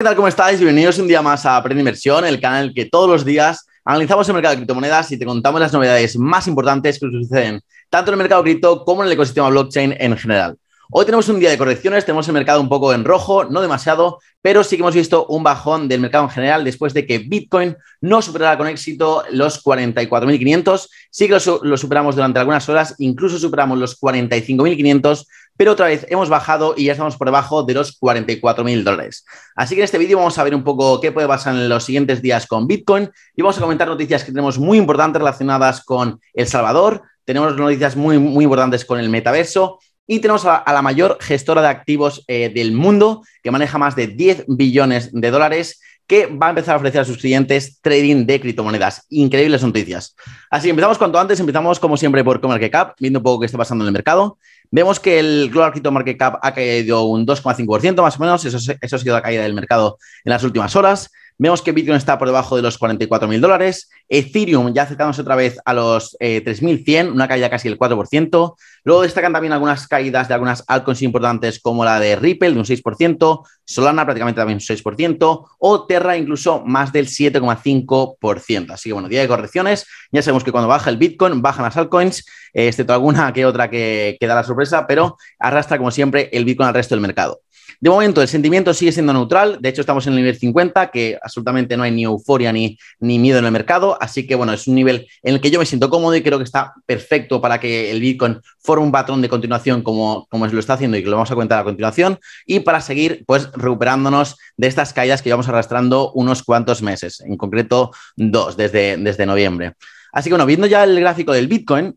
¿Qué tal? ¿Cómo estáis? Bienvenidos un día más a Aprende Inversión, el canal que todos los días analizamos el mercado de criptomonedas y te contamos las novedades más importantes que suceden tanto en el mercado cripto como en el ecosistema blockchain en general. Hoy tenemos un día de correcciones, tenemos el mercado un poco en rojo, no demasiado, pero sí que hemos visto un bajón del mercado en general después de que Bitcoin no superara con éxito los 44.500. Sí que lo, superamos durante algunas horas, incluso superamos los 45.500, pero otra vez hemos bajado y ya estamos por debajo de los 44.000 dólares. Así que en este vídeo vamos a ver un poco qué puede pasar en los siguientes días con Bitcoin y vamos a comentar noticias que tenemos muy importantes relacionadas con El Salvador. Tenemos noticias muy, muy importantes con el metaverso y tenemos a, la mayor gestora de activos eh, del mundo, que maneja más de 10 billones de dólares, que va a empezar a ofrecer a sus clientes trading de criptomonedas. Increíbles noticias. Así que empezamos cuanto antes. Empezamos, como siempre, por CoinMarketCap, viendo un poco qué está pasando en el mercado. Vemos que el Global Crypto Market Cap ha caído un 2,5% más o menos. Eso, eso ha sido la caída del mercado en las últimas horas. Vemos que Bitcoin está por debajo de los 44 mil dólares. Ethereum ya acercándose otra vez a los 3.100, eh, una caída casi del 4%. Luego destacan también algunas caídas de algunas altcoins importantes como la de Ripple de un 6%, Solana prácticamente también un 6% o Terra incluso más del 7,5%. Así que bueno, día de correcciones. Ya sabemos que cuando baja el Bitcoin, bajan las altcoins, eh, excepto alguna que otra que, que da la sorpresa, pero arrastra como siempre el Bitcoin al resto del mercado. De momento, el sentimiento sigue siendo neutral. De hecho, estamos en el nivel 50, que absolutamente no hay ni euforia ni, ni miedo en el mercado. Así que, bueno, es un nivel en el que yo me siento cómodo y creo que está perfecto para que el Bitcoin forme un patrón de continuación como, como lo está haciendo y que lo vamos a comentar a continuación. Y para seguir, pues, recuperándonos de estas caídas que llevamos arrastrando unos cuantos meses, en concreto dos, desde, desde noviembre. Así que, bueno, viendo ya el gráfico del Bitcoin,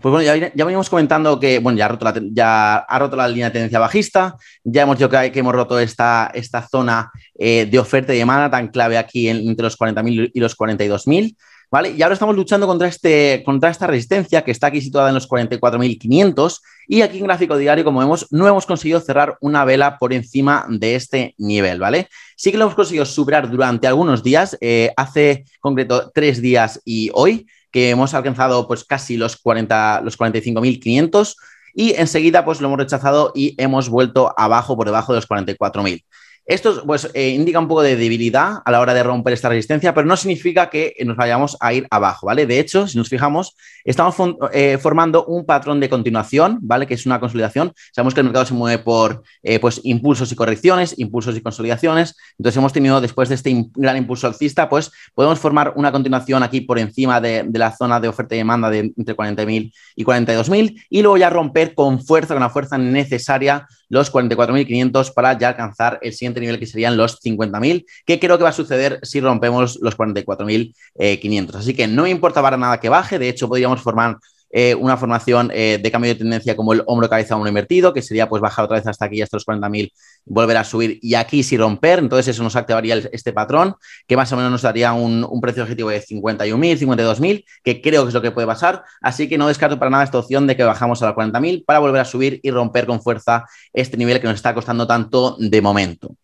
pues bueno, ya, ya, veníamos comentando que, bueno, ya ha roto la, ya ha roto la línea de tendencia bajista, ya hemos dicho que, que hemos roto esta, esta zona eh, de oferta y demanda tan clave aquí entre los 40.000 y los 42.000, ¿vale? Y ahora estamos luchando contra, este, contra esta resistencia que está aquí situada en los 44.500 y aquí en gráfico diario, como vemos, no hemos conseguido cerrar una vela por encima de este nivel, ¿vale? Sí que lo hemos conseguido superar durante algunos días, eh, hace concreto tres días y hoy, que hemos alcanzado pues casi los, 40, los 45.500 y enseguida pues lo hemos rechazado y hemos vuelto abajo por debajo de los 44.000. Esto pues, eh, indica un poco de debilidad a la hora de romper esta resistencia, pero no significa que nos vayamos a ir abajo, ¿vale? De hecho, si nos fijamos, estamos eh, formando un patrón de continuación, ¿vale? Que es una consolidación. Sabemos que el mercado se mueve por eh, pues, impulsos y correcciones, impulsos y consolidaciones. Entonces, hemos tenido, después de este gran impulso alcista, pues podemos formar una continuación aquí por encima de, de la zona de oferta y demanda de entre 40.000 y 42.000 y luego ya romper con fuerza, con la fuerza necesaria los 44.500 para ya alcanzar el siguiente nivel que serían los 50.000, que creo que va a suceder si rompemos los 44.500. Así que no me importa para nada que baje, de hecho podríamos formar eh, una formación eh, de cambio de tendencia como el hombro cabeza hombro invertido, que sería pues bajar otra vez hasta aquí, hasta los 40.000, volver a subir y aquí sí romper. Entonces eso nos activaría este patrón, que más o menos nos daría un, precio objetivo de 51.000, 52.000, que creo que es lo que puede pasar. Así que no descarto para nada esta opción de que bajamos a los 40.000 para volver a subir y romper con fuerza este nivel que nos está costando tanto de momento.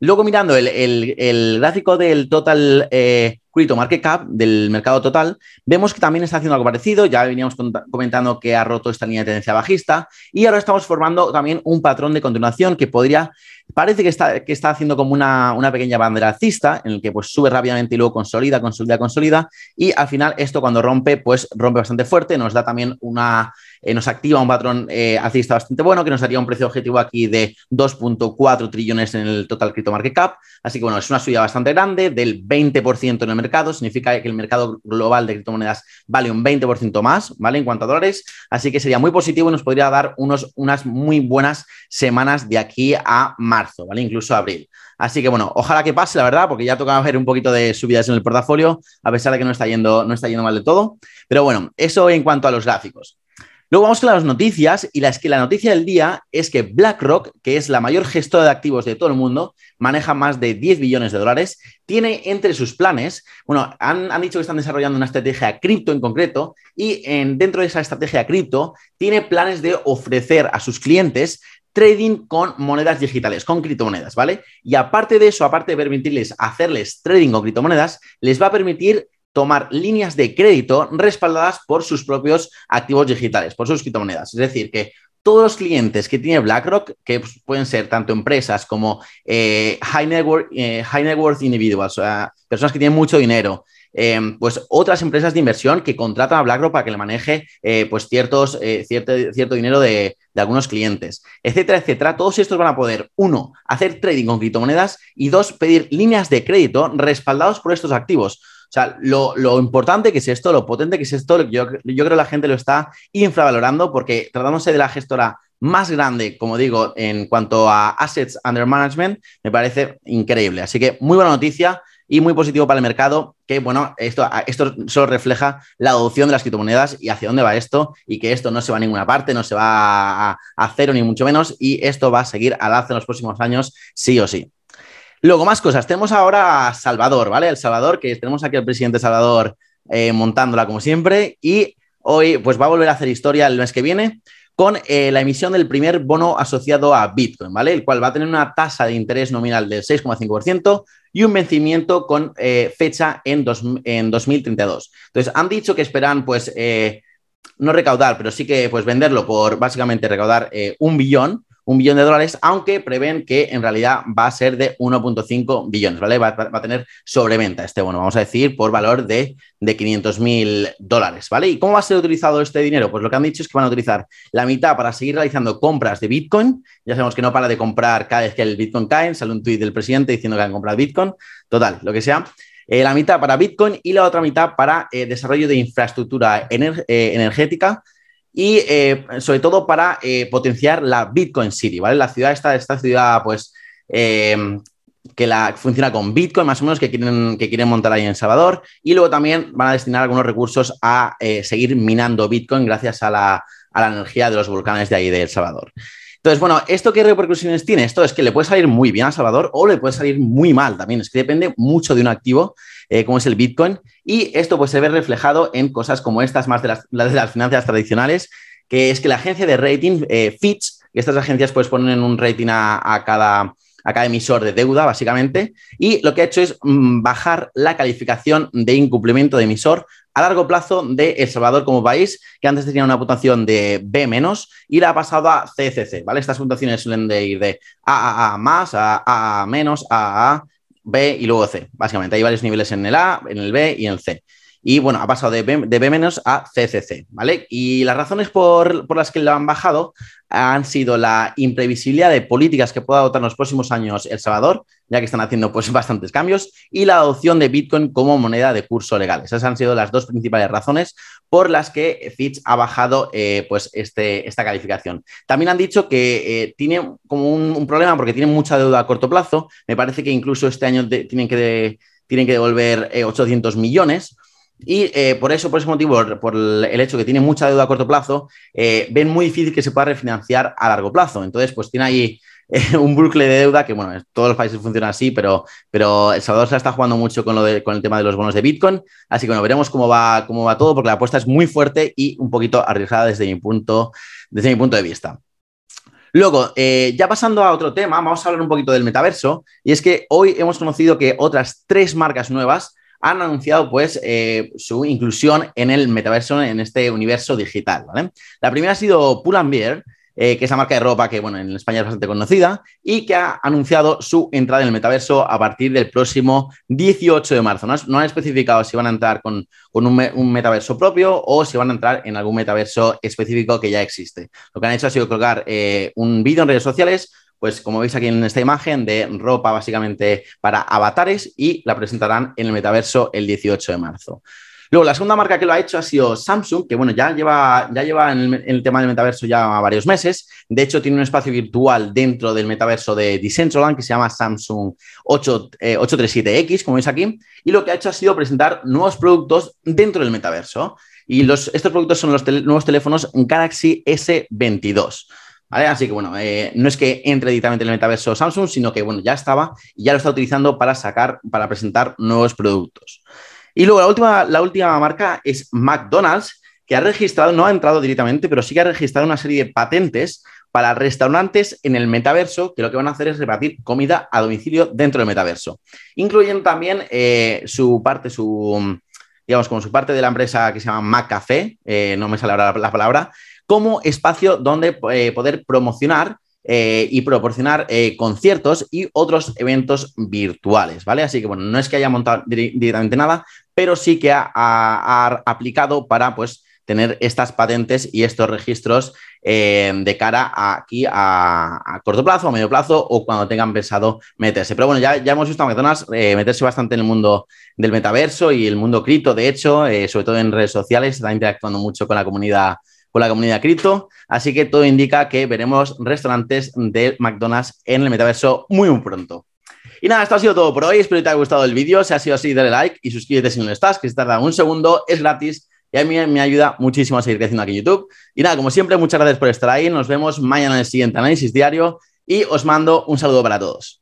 Luego mirando el, gráfico del total eh, Crypto Market Cap, del mercado total, vemos que también está haciendo algo parecido. Ya veníamos comentando que ha roto esta línea de tendencia bajista y ahora estamos formando también un patrón de continuación que podría, parece que está, que está haciendo como una, una pequeña bandera alcista en el que pues sube rápidamente y luego consolida, consolida, consolida y al final esto cuando rompe, pues rompe bastante fuerte, nos da también una eh, nos activa un patrón eh, alcista bastante bueno que nos daría un precio objetivo aquí de 2.4 trillones en el total crypto market cap. Así que bueno, es una subida bastante grande del 20% en el mercado. Significa que el mercado global de criptomonedas vale un 20% más, ¿vale? En cuanto a dólares. Así que sería muy positivo y nos podría dar unos, unas muy buenas semanas de aquí a marzo, ¿vale? Incluso abril. Así que bueno, ojalá que pase, la verdad, porque ya toca ver un poquito de subidas en el portafolio, a pesar de que no está yendo, no está yendo mal de todo. Pero bueno, eso en cuanto a los gráficos. Luego vamos con las noticias y la, es que la noticia del día es que BlackRock, que es la mayor gestora de activos de todo el mundo, maneja más de 10 billones de dólares, tiene entre sus planes, bueno, han, dicho que están desarrollando una estrategia cripto en concreto y en, dentro de esa estrategia cripto tiene planes de ofrecer a sus clientes trading con monedas digitales, con criptomonedas, ¿vale? Y aparte de eso, aparte de permitirles hacerles trading con criptomonedas, les va a permitir tomar líneas de crédito respaldadas por sus propios activos digitales, por sus criptomonedas. Es decir, que todos los clientes que tiene BlackRock, que pues, pueden ser tanto empresas como eh, eh, high net worth individuals, o sea, personas que tienen mucho dinero, em, pues otras empresas de inversión que contratan a BlackRock para que le maneje eh, pues ciertos, cierto, cierto, dinero de, algunos clientes, etcétera, etcétera. Todos estos van a poder, uno, hacer trading con criptomonedas y dos, pedir líneas de crédito respaldados por estos activos. O sea, lo, importante que es esto, lo potente que es esto, yo, yo creo que la gente lo está infravalorando porque tratándose de la gestora más grande, como digo, en cuanto a assets under management, me parece increíble. Así que muy buena noticia y muy positivo para el mercado, que bueno, esto, esto solo refleja la adopción de las criptomonedas y hacia dónde va esto y que esto no se va a ninguna parte, no se va a, a cero ni mucho menos y esto va a seguir al alza en los próximos años sí o sí. Luego, más cosas. Tenemos ahora a Salvador, ¿vale? El Salvador, que tenemos aquí al presidente Salvador eh, montándola como siempre. Y hoy, pues va a volver a hacer historia el mes que viene con eh, la emisión del primer bono asociado a Bitcoin, ¿vale? El cual va a tener una tasa de interés nominal del 6,5% y un vencimiento con eh, fecha en, en 2032. Entonces, han dicho que esperan, pues, no recaudar, pero sí que, pues, venderlo por básicamente recaudar un billón un billón de dólares, aunque prevén que en realidad va a ser de 1.5 billones, ¿vale? Va, a tener sobreventa este bono, vamos a decir, por valor de, de 500 mil dólares, ¿vale? ¿Y cómo va a ser utilizado este dinero? Pues lo que han dicho es que van a utilizar la mitad para seguir realizando compras de Bitcoin. Ya sabemos que no para de comprar cada vez que el Bitcoin cae, sale un tuit del presidente diciendo que han comprado Bitcoin, total, lo que sea. Eh, la mitad para Bitcoin y la otra mitad para eh, desarrollo de infraestructura eh, energética y eh, sobre todo para eh, potenciar la Bitcoin City, ¿vale? La ciudad, esta, esta ciudad, pues, em, que la, funciona con Bitcoin, más o menos, que quieren, que quieren montar ahí en Salvador. Y luego también van a destinar algunos recursos a eh, seguir minando Bitcoin gracias a la, a la energía de los volcanes de ahí de El Salvador. Entonces, bueno, ¿esto qué repercusiones tiene? Esto es que le puede salir muy bien a Salvador o le puede salir muy mal también. Es que depende mucho de un activo eh, como es el Bitcoin. Y esto pues se ve reflejado en cosas como estas, más de las, de las finanzas tradicionales, que es que la agencia de rating, eh, Fitch, que estas agencias pues ponen un rating a, cada a emisor de deuda, básicamente, y lo que ha hecho es mm, bajar la calificación de incumplimiento de emisor a largo plazo de El Salvador como país, que antes tenía una puntuación de B y la ha pasado a CCC, ¿vale? Estas puntuaciones suelen de ir de AAA más, a AA menos, AAA, B y luego C, básicamente. Hay varios niveles en el A, en el B y en el C. Y bueno, ha pasado de B, de B a CCC, ¿vale? Y las razones por, por, las que lo han bajado han sido la imprevisibilidad de políticas que pueda adoptar en los próximos años El Salvador, ya que están haciendo pues bastantes cambios, y la adopción de Bitcoin como moneda de curso legal. Esas han sido las dos principales razones por las que Fitch ha bajado eh, pues este, esta calificación. También han dicho que eh, tiene como un, problema porque tienen mucha deuda a corto plazo. Me parece que incluso este año tienen, que tienen que devolver eh, 800 millones y eh, por eso, por ese motivo, por el hecho que tiene mucha deuda a corto plazo, eh, ven muy difícil que se pueda refinanciar a largo plazo. Entonces, pues tiene ahí eh, un bucle de deuda que, bueno, todos los países funcionan así, pero, pero El Salvador se está jugando mucho con, lo de, con el tema de los bonos de Bitcoin. Así que, bueno, veremos cómo va, cómo va todo, porque la apuesta es muy fuerte y un poquito arriesgada desde mi punto, desde mi punto de vista. Luego, ya pasando a otro tema, vamos a hablar un poquito del metaverso. Y es que hoy hemos conocido que otras tres marcas nuevas han anunciado pues eh, su inclusión en el metaverso, en este universo digital. La primera ha sido Pull&Bear, eh, que es la marca de ropa que bueno, en España es bastante conocida y que ha anunciado su entrada en el metaverso a partir del próximo 18 de marzo. No, han especificado si van a entrar con, un, metaverso propio o si van a entrar en algún metaverso específico que ya existe. Lo que han hecho ha sido colgar eh, un vídeo en redes sociales pues como veis aquí en esta imagen, de ropa básicamente para avatares y la presentarán en el metaverso el 18 de marzo. Luego, la segunda marca que lo ha hecho ha sido Samsung, que bueno, ya lleva, ya lleva en, el, tema del metaverso ya varios meses. De hecho, tiene un espacio virtual dentro del metaverso de Decentraland que se llama Samsung 8, eh, 837X, como veis aquí. Y lo que ha hecho ha sido presentar nuevos productos dentro del metaverso. Y los, estos productos son los nuevos teléfonos Galaxy S22. Así que bueno, eh, no es que entre directamente en el metaverso Samsung, sino que bueno, ya estaba y ya lo está utilizando para sacar, para presentar nuevos productos. Y luego la última, la última marca es McDonald's, que ha registrado, no ha entrado directamente, pero sí que ha registrado una serie de patentes para restaurantes en el metaverso, que lo que van a hacer es repartir comida a domicilio dentro del metaverso, incluyendo también eh, su parte, su, digamos, como su parte de la empresa que se llama McCafé, eh, no me sale ahora la palabra, como espacio donde poder promocionar y proporcionar conciertos y otros eventos virtuales, ¿vale? Así que bueno, no es que haya montado directamente nada, pero sí que ha, aplicado para pues tener estas patentes y estos registros eh, de cara aquí a, corto plazo, a medio plazo o cuando tengan pensado meterse. Pero bueno, ya, ya hemos visto a eh, meterse bastante en el mundo del metaverso y el mundo cripto, de hecho, eh, sobre todo en redes sociales, está interactuando mucho con la comunidad con la comunidad cripto, así que todo indica que veremos restaurantes de McDonald's en el metaverso muy, pronto. Y nada, esto ha sido todo por hoy. Espero que te haya gustado el vídeo. Si ha sido así, dale like y suscríbete si no lo estás, que se tarda un segundo, es gratis y a mí me ayuda muchísimo a seguir creciendo aquí en YouTube. Y nada, como siempre, muchas gracias por estar ahí. Nos vemos mañana en el siguiente análisis diario y os mando un saludo para todos.